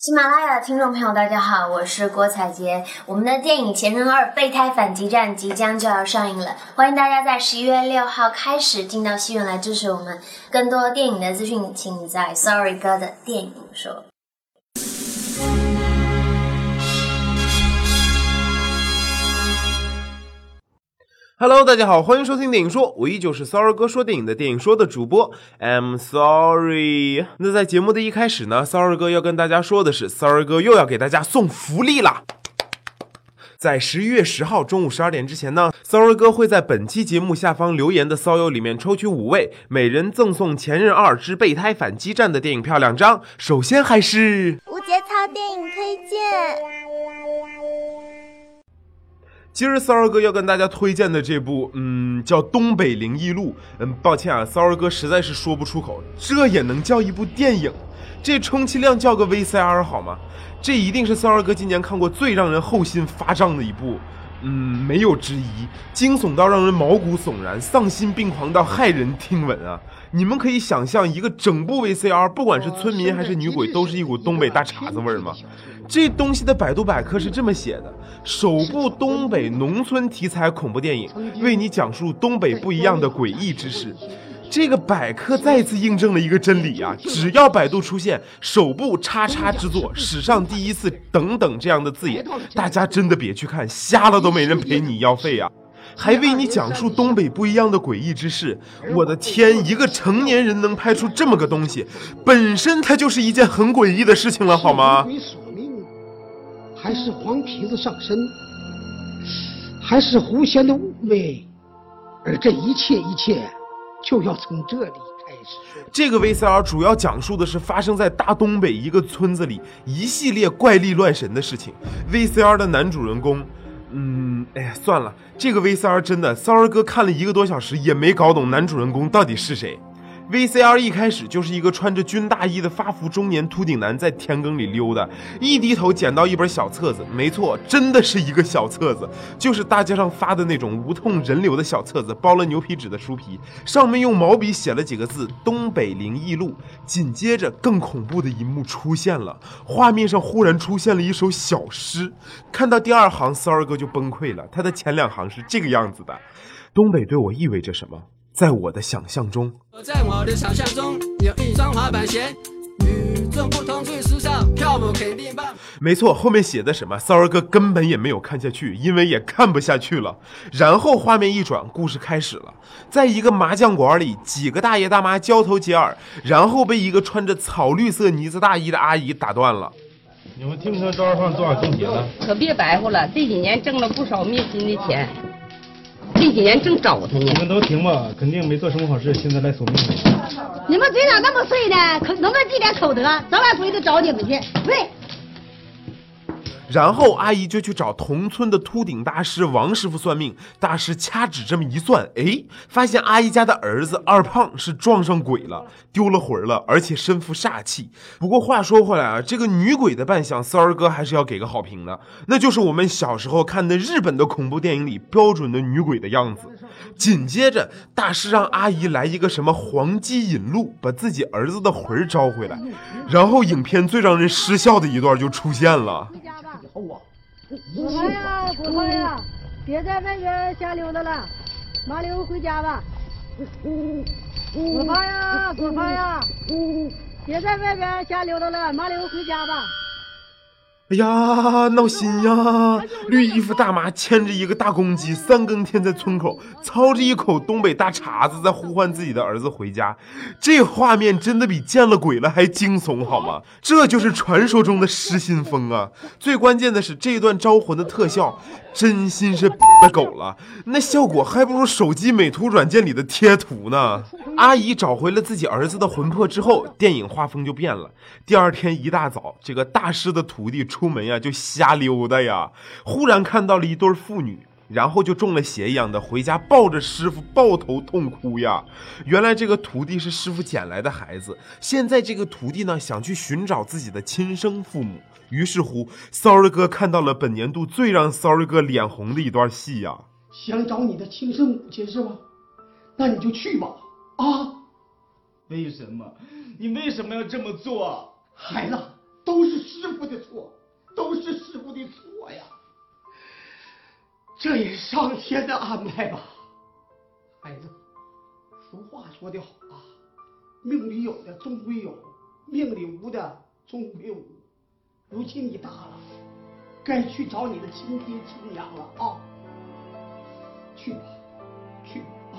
喜马拉雅的听众朋友，大家好，我是郭采洁。我们的电影《前任二：备胎反击战》即将就要上映了，欢迎大家在十一月六号开始进到戏院来支持我们。更多电影的资讯，请在 Sorry 哥的电影说。Hello，大家好，欢迎收听电影说，我依旧是 Sorry 哥说电影的电影说的主播，I'm sorry。那在节目的一开始呢，Sorry 哥要跟大家说的是，Sorry 哥又要给大家送福利啦。在十一月十号中午十二点之前呢，Sorry 哥会在本期节目下方留言的骚友里面抽取五位，每人赠送《前任二之备胎反击战》的电影票两张。首先还是无节操电影推荐。今儿骚儿哥要跟大家推荐的这部，嗯，叫《东北灵异录》。嗯，抱歉啊，骚儿哥实在是说不出口，这也能叫一部电影？这充其量叫个 VCR 好吗？这一定是骚儿哥今年看过最让人后心发胀的一部，嗯，没有之一，惊悚到让人毛骨悚然，丧心病狂到骇人听闻啊！你们可以想象一个整部 VCR，不管是村民还是女鬼，都是一股东北大碴子味儿吗？这东西的百度百科是这么写的：首部东北农村题材恐怖电影，为你讲述东北不一样的诡异之事。这个百科再次印证了一个真理啊！只要百度出现“首部叉叉之作”“史上第一次”等等这样的字眼，大家真的别去看，瞎了都没人赔你药费啊！还为你讲述东北不一样的诡异之事。我的天，一个成年人能拍出这么个东西，本身它就是一件很诡异的事情了，好吗？还是黄皮子上身，还是狐仙的妩媚，而这一切一切，就要从这里开始。这个 VCR 主要讲述的是发生在大东北一个村子里一系列怪力乱神的事情。VCR 的男主人公，嗯，哎呀，算了，这个 VCR 真的，骚儿哥看了一个多小时也没搞懂男主人公到底是谁。VCR 一开始就是一个穿着军大衣的发福中年秃顶男在田埂里溜达，一低头捡到一本小册子，没错，真的是一个小册子，就是大街上发的那种无痛人流的小册子，包了牛皮纸的书皮，上面用毛笔写了几个字《东北灵异录》。紧接着，更恐怖的一幕出现了，画面上忽然出现了一首小诗。看到第二行，骚儿哥就崩溃了，他的前两行是这个样子的：东北对我意味着什么？在我的想象中，在我的想象中有一双滑板鞋，与众不同最时尚，跳舞肯定棒。没错，后面写的什么，骚儿哥根本也没有看下去，因为也看不下去了。然后画面一转，故事开始了，在一个麻将馆里，几个大爷大妈交头接耳，然后被一个穿着草绿色呢子大衣的阿姨打断了。你们听说赵二胖多少中奖了？可别白活了，这几年挣了不少灭心的钱。这几年正找他呢。你们都停吧，肯定没做什么好事，现在来索命了。你们嘴咋那么碎呢？可能不能积点口德？早晚回去找你们去。喂。然后阿姨就去找同村的秃顶大师王师傅算命，大师掐指这么一算，哎，发现阿姨家的儿子二胖是撞上鬼了，丢了魂了，而且身负煞气。不过话说回来啊，这个女鬼的扮相，骚儿哥还是要给个好评的，那就是我们小时候看的日本的恐怖电影里标准的女鬼的样子。紧接着，大师让阿姨来一个什么黄鸡引路，把自己儿子的魂招回来。然后影片最让人失笑的一段就出现了。果芳呀，果芳呀，别在外边瞎溜达了，麻溜回家吧。果芳呀，果芳呀，别在外边瞎溜达了，麻溜回家吧。哎呀，闹心呀！绿衣服大妈牵着一个大公鸡，三更天在村口操着一口东北大碴子，在呼唤自己的儿子回家。这画面真的比见了鬼了还惊悚，好吗？这就是传说中的失心疯啊！最关键的是这段招魂的特效，真心是狗了，那效果还不如手机美图软件里的贴图呢。阿姨找回了自己儿子的魂魄之后，电影画风就变了。第二天一大早，这个大师的徒弟出出门呀就瞎溜达呀，忽然看到了一对父女，然后就中了邪一样的回家抱着师傅抱头痛哭呀。原来这个徒弟是师傅捡来的孩子，现在这个徒弟呢想去寻找自己的亲生父母，于是乎，sorry 哥看到了本年度最让 sorry 哥脸红的一段戏呀。想找你的亲生母亲是吧？那你就去吧。啊！为什么？你为什么要这么做？孩子，都是师傅的错，都是师傅的错呀。这也上天的安排吧，孩子。俗话说得好啊，命里有的终归有，命里无的终归无。如今你大了，该去找你的亲爹亲娘了啊！去吧，去吧啊！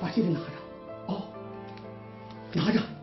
把这个拿着，拿着。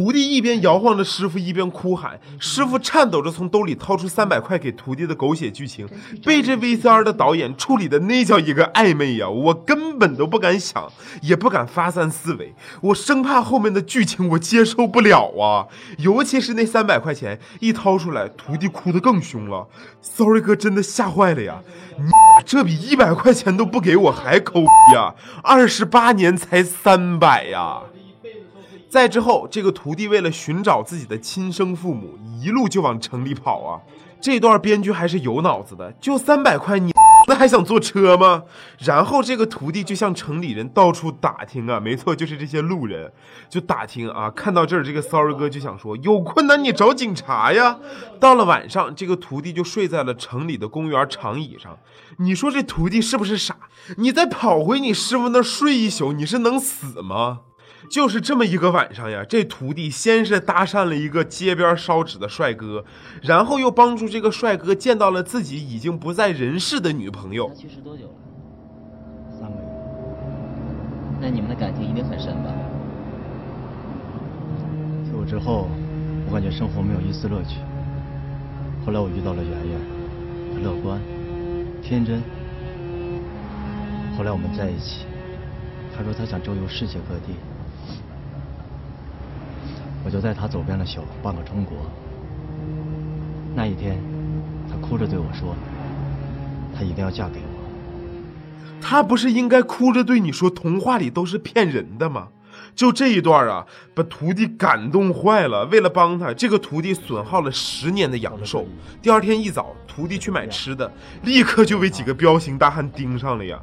徒弟一边摇晃着师傅，一边哭喊。师傅颤抖着从兜里掏出三百块给徒弟的狗血剧情，被这 VCR 的导演处理的那叫一个暧昧呀！我根本都不敢想，也不敢发散思维，我生怕后面的剧情我接受不了啊！尤其是那三百块钱一掏出来，徒弟哭得更凶了。Sorry 哥真的吓坏了呀！你这比一百块钱都不给我还抠呀！二十八年才三百呀！再之后，这个徒弟为了寻找自己的亲生父母，一路就往城里跑啊！这段编剧还是有脑子的，就三百块，你 那还想坐车吗？然后这个徒弟就向城里人到处打听啊，没错，就是这些路人就打听啊。看到这儿，这个 sorry 哥就想说，有困难你找警察呀。到了晚上，这个徒弟就睡在了城里的公园长椅上。你说这徒弟是不是傻？你再跑回你师傅那睡一宿，你是能死吗？就是这么一个晚上呀，这徒弟先是搭讪了一个街边烧纸的帅哥，然后又帮助这个帅哥见到了自己已经不在人世的女朋友。去世多久了？三个月。那你们的感情一定很深吧？自我之后，我感觉生活没有一丝乐趣。后来我遇到了圆圆，她乐观、天真。后来我们在一起，她说她想周游世界各地。我就带他走遍了小半个中国。那一天，他哭着对我说：“他一定要嫁给我。”他不是应该哭着对你说童话里都是骗人的吗？就这一段啊，把徒弟感动坏了。为了帮他，这个徒弟损耗了十年的阳寿。第二天一早，徒弟去买吃的，立刻就被几个彪形大汉盯上了呀。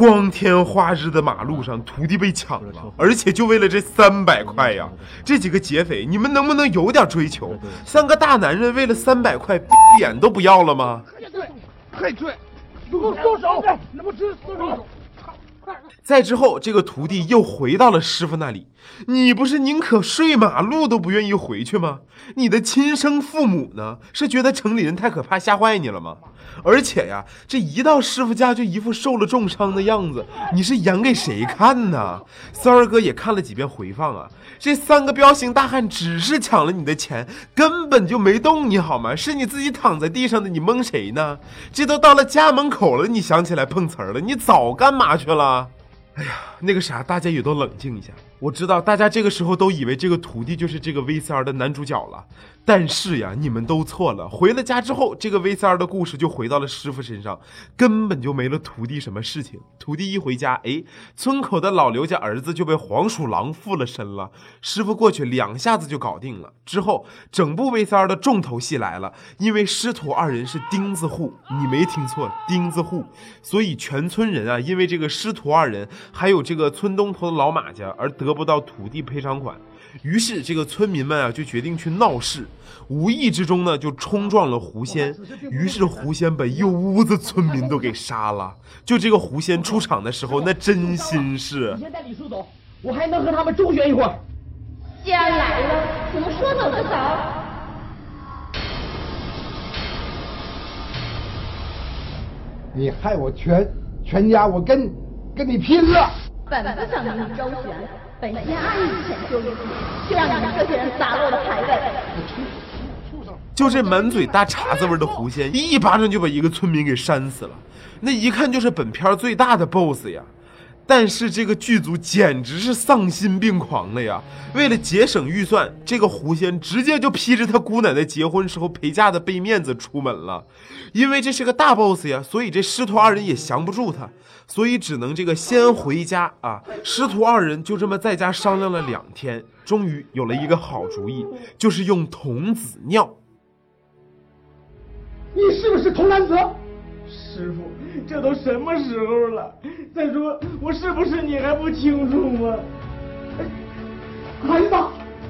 光天化日的马路上，徒弟被抢了，而且就为了这三百块呀！这几个劫匪，你们能不能有点追求？三个大男人为了三百块，脸都不要了吗？配对，配对，给我松手！那不是松手？再之后，这个徒弟又回到了师傅那里。你不是宁可睡马路都不愿意回去吗？你的亲生父母呢？是觉得城里人太可怕，吓坏你了吗？而且呀，这一到师傅家就一副受了重伤的样子，你是演给谁看呢？三儿哥也看了几遍回放啊，这三个彪形大汉只是抢了你的钱，根本就没动你好吗？是你自己躺在地上的，你蒙谁呢？这都到了家门口了，你想起来碰瓷儿了？你早干嘛去了？哎呀，那个啥，大家也都冷静一下。我知道大家这个时候都以为这个徒弟就是这个 VCR 的男主角了，但是呀，你们都错了。回了家之后，这个 VCR 的故事就回到了师傅身上，根本就没了徒弟什么事情。徒弟一回家，哎，村口的老刘家儿子就被黄鼠狼附了身了。师傅过去两下子就搞定了。之后，整部 VCR 的重头戏来了，因为师徒二人是钉子户，你没听错，钉子户，所以全村人啊，因为这个师徒二人还有这个村东头的老马家而得。得不到土地赔偿款，于是这个村民们啊就决定去闹事，无意之中呢就冲撞了狐仙，于是狐仙把一屋子村民都给杀了。就这个狐仙出场的时候，那真心是。你先带李叔走，我还能和他们周旋一会儿。既然来了，怎么说走就走？你害我全全家，我跟跟你拼了！本不想与你周旋。本仙安以浅就一笔，却让你们这些人洒落了牌位。就这满嘴大碴子味的狐仙，一巴掌就把一个村民给扇死了。那一看就是本片最大的 BOSS 呀！但是这个剧组简直是丧心病狂了呀！为了节省预算，这个狐仙直接就披着他姑奶奶结婚时候陪嫁的背面子出门了。因为这是个大 BOSS 呀，所以这师徒二人也降不住他。所以只能这个先回家啊！师徒二人就这么在家商量了两天，终于有了一个好主意，就是用童子尿。你是不是童男子？师傅，这都什么时候了？再说我是不是你还不清楚吗？孩子，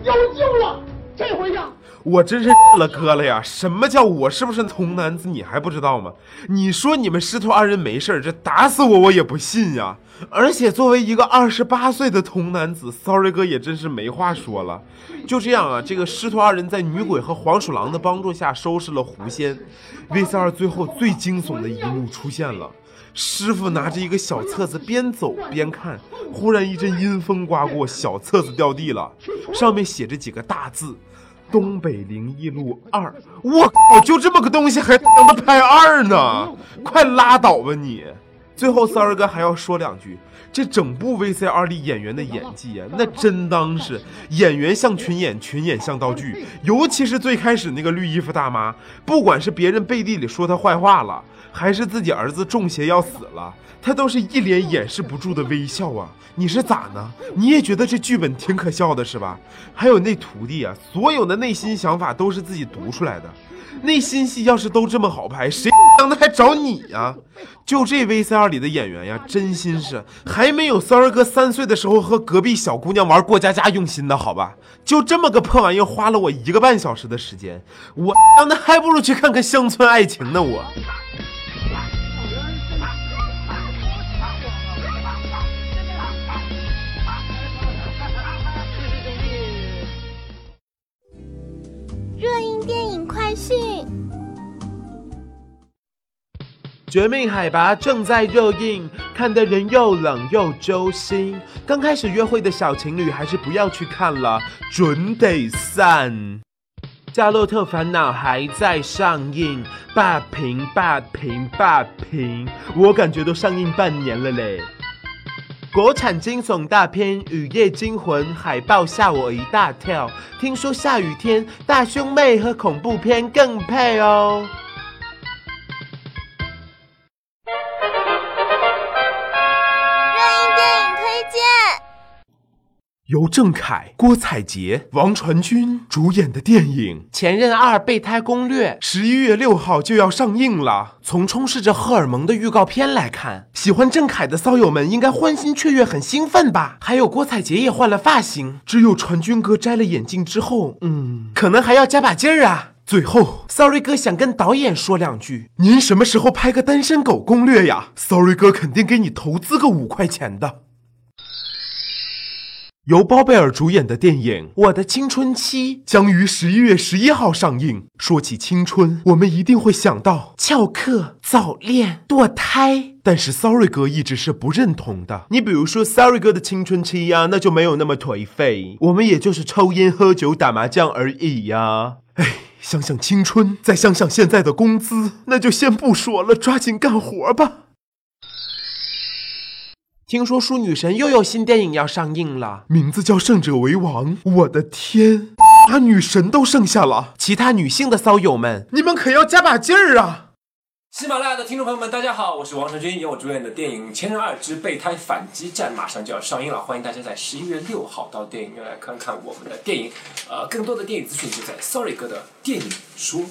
有救了！这回呀，我真是了哥了呀！什么叫我是不是童男子？你还不知道吗？你说你们师徒二人没事这打死我我也不信呀！而且作为一个二十八岁的童男子，sorry 哥也真是没话说了。就这样啊，这个师徒二人在女鬼和黄鼠狼的帮助下收拾了狐仙。V 四二最后最惊悚的一幕出现了，师傅拿着一个小册子边走边看，忽然一阵阴风刮过，小册子掉地了，上面写着几个大字。东北灵异录二，我靠，就这么个东西还他妈拍二呢？快拉倒吧你！最后三儿哥还要说两句，这整部 VCR 里演员的演技啊，那真当是演员像群演，群演像道具。尤其是最开始那个绿衣服大妈，不管是别人背地里说她坏话了，还是自己儿子中邪要死了，他都是一脸掩饰不住的微笑啊。你是咋呢？你也觉得这剧本挺可笑的是吧？还有那徒弟啊，所有的内心想法都是自己读出来的。内心戏要是都这么好拍，谁当的还找你呀？就这 VCR 里的演员呀，真心是还没有三儿哥三岁的时候和隔壁小姑娘玩过家家用心的好吧？就这么个破玩意，花了我一个半小时的时间，我当的还不如去看看乡村爱情呢，我。电影快讯：《绝命海拔》正在热映，看得人又冷又揪心。刚开始约会的小情侣还是不要去看了，准得散。《加洛特烦恼》还在上映，霸屏霸屏霸屏，我感觉都上映半年了嘞。国产惊悚大片《雨夜惊魂》海报吓我一大跳，听说下雨天大胸妹和恐怖片更配哦。由郑恺、郭采洁、王传君主演的电影《前任二备胎攻略》十一月六号就要上映了。从充斥着荷尔蒙的预告片来看，喜欢郑恺的骚友们应该欢欣雀跃，很兴奋吧？还有郭采洁也换了发型，只有传君哥摘了眼镜之后，嗯，可能还要加把劲儿啊。最后，Sorry 哥想跟导演说两句：您什么时候拍个单身狗攻略呀？Sorry 哥肯定给你投资个五块钱的。由包贝尔主演的电影《我的青春期》将于十一月十一号上映。说起青春，我们一定会想到翘课、早恋、堕胎，但是 Sorry 哥一直是不认同的。你比如说 Sorry 哥的青春期呀、那就没有那么颓废，我们也就是抽烟、喝酒、打麻将而已呀。哎，想想青春，再想想现在的工资，那就先不说了，抓紧干活吧。听说淑女神又有新电影要上映了，名字叫《胜者为王》。我的天，把女神都剩下了，其他女性的骚友们，你们可要加把劲儿啊！喜马拉雅的听众朋友们，大家好，我是王成军，由我主演的电影《前任二之备胎反击战》马上就要上映了，欢迎大家在十一月六号到电影院来看看我们的电影。呃，更多的电影资讯就在 Sorry 哥的电影说。